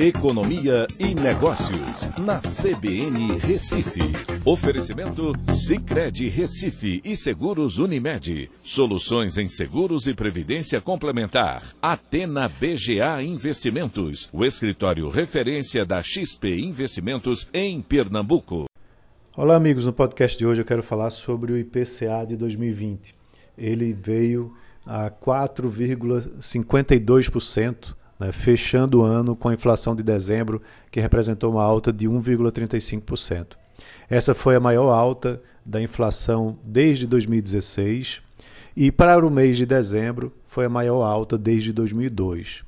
Economia e Negócios, na CBN Recife. Oferecimento Cicred Recife e Seguros Unimed. Soluções em seguros e previdência complementar. Atena BGA Investimentos, o escritório referência da XP Investimentos em Pernambuco. Olá, amigos. No podcast de hoje eu quero falar sobre o IPCA de 2020. Ele veio a 4,52% né, fechando o ano com a inflação de dezembro, que representou uma alta de 1,35%. Essa foi a maior alta da inflação desde 2016 e para o mês de dezembro foi a maior alta desde 2002.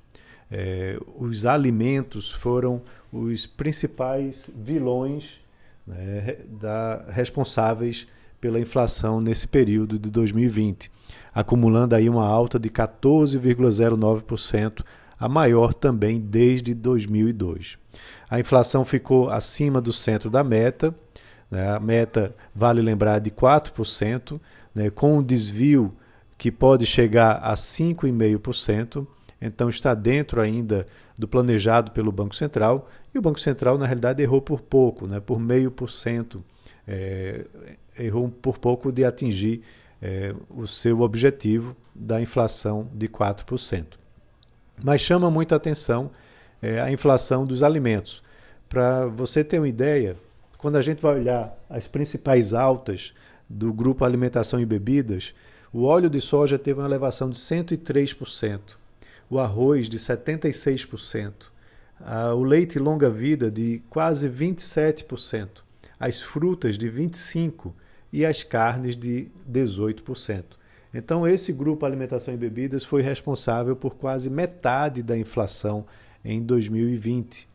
É, os alimentos foram os principais vilões né, da, responsáveis pela inflação nesse período de 2020, acumulando aí uma alta de 14,09% a maior também desde 2002. A inflação ficou acima do centro da meta, né? a meta, vale lembrar, de 4%, né? com um desvio que pode chegar a 5,5%, então está dentro ainda do planejado pelo Banco Central, e o Banco Central, na realidade, errou por pouco, né? por meio por cento, é, errou por pouco de atingir é, o seu objetivo da inflação de 4%. Mas chama muita atenção é, a inflação dos alimentos. Para você ter uma ideia, quando a gente vai olhar as principais altas do grupo alimentação e bebidas, o óleo de soja teve uma elevação de 103%, o arroz de 76%, o leite longa-vida de quase 27%, as frutas de 25% e as carnes de 18%. Então, esse grupo Alimentação e Bebidas foi responsável por quase metade da inflação em 2020,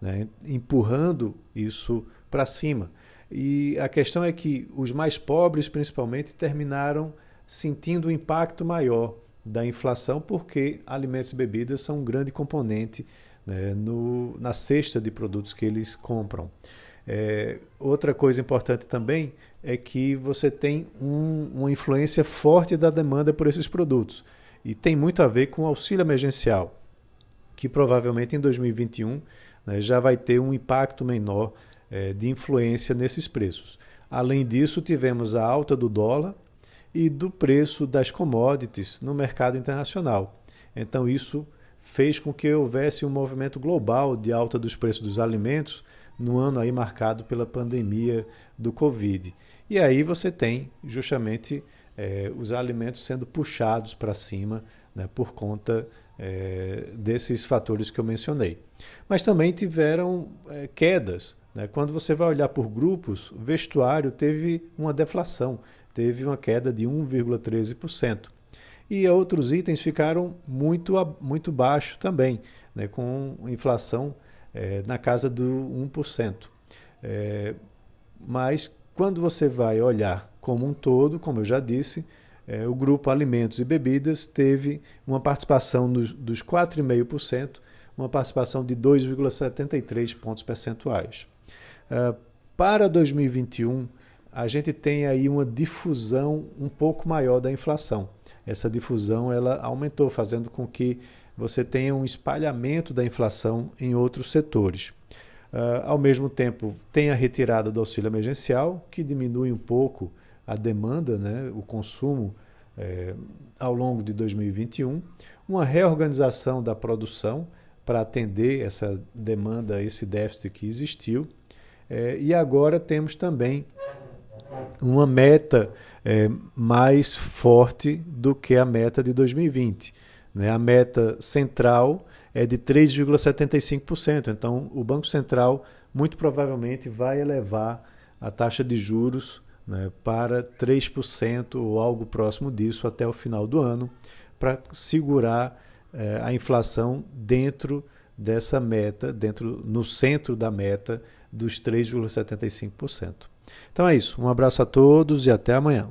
né? empurrando isso para cima. E a questão é que os mais pobres, principalmente, terminaram sentindo o um impacto maior da inflação, porque alimentos e bebidas são um grande componente né, no, na cesta de produtos que eles compram. É, outra coisa importante também é que você tem um, uma influência forte da demanda por esses produtos. E tem muito a ver com o auxílio emergencial, que provavelmente em 2021 né, já vai ter um impacto menor é, de influência nesses preços. Além disso, tivemos a alta do dólar e do preço das commodities no mercado internacional. Então, isso fez com que houvesse um movimento global de alta dos preços dos alimentos no ano aí marcado pela pandemia do Covid. E aí você tem justamente é, os alimentos sendo puxados para cima né, por conta é, desses fatores que eu mencionei. Mas também tiveram é, quedas. Né? Quando você vai olhar por grupos, vestuário teve uma deflação, teve uma queda de 1,13%. E outros itens ficaram muito, muito baixo também, né, com inflação é, na casa do 1%. É, mas quando você vai olhar como um todo, como eu já disse, é, o grupo Alimentos e Bebidas teve uma participação nos, dos 4,5%, uma participação de 2,73 pontos percentuais. É, para 2021, a gente tem aí uma difusão um pouco maior da inflação. Essa difusão ela aumentou, fazendo com que você tenha um espalhamento da inflação em outros setores. Uh, ao mesmo tempo, tem a retirada do auxílio emergencial, que diminui um pouco a demanda, né, o consumo eh, ao longo de 2021, uma reorganização da produção para atender essa demanda, esse déficit que existiu, eh, e agora temos também uma meta eh, mais forte do que a meta de 2020 né? A meta central é de 3,75%. Então, o Banco Central muito provavelmente vai elevar a taxa de juros né, para 3% ou algo próximo disso até o final do ano, para segurar eh, a inflação dentro dessa meta, dentro no centro da meta dos 3,75%. Então é isso. Um abraço a todos e até amanhã.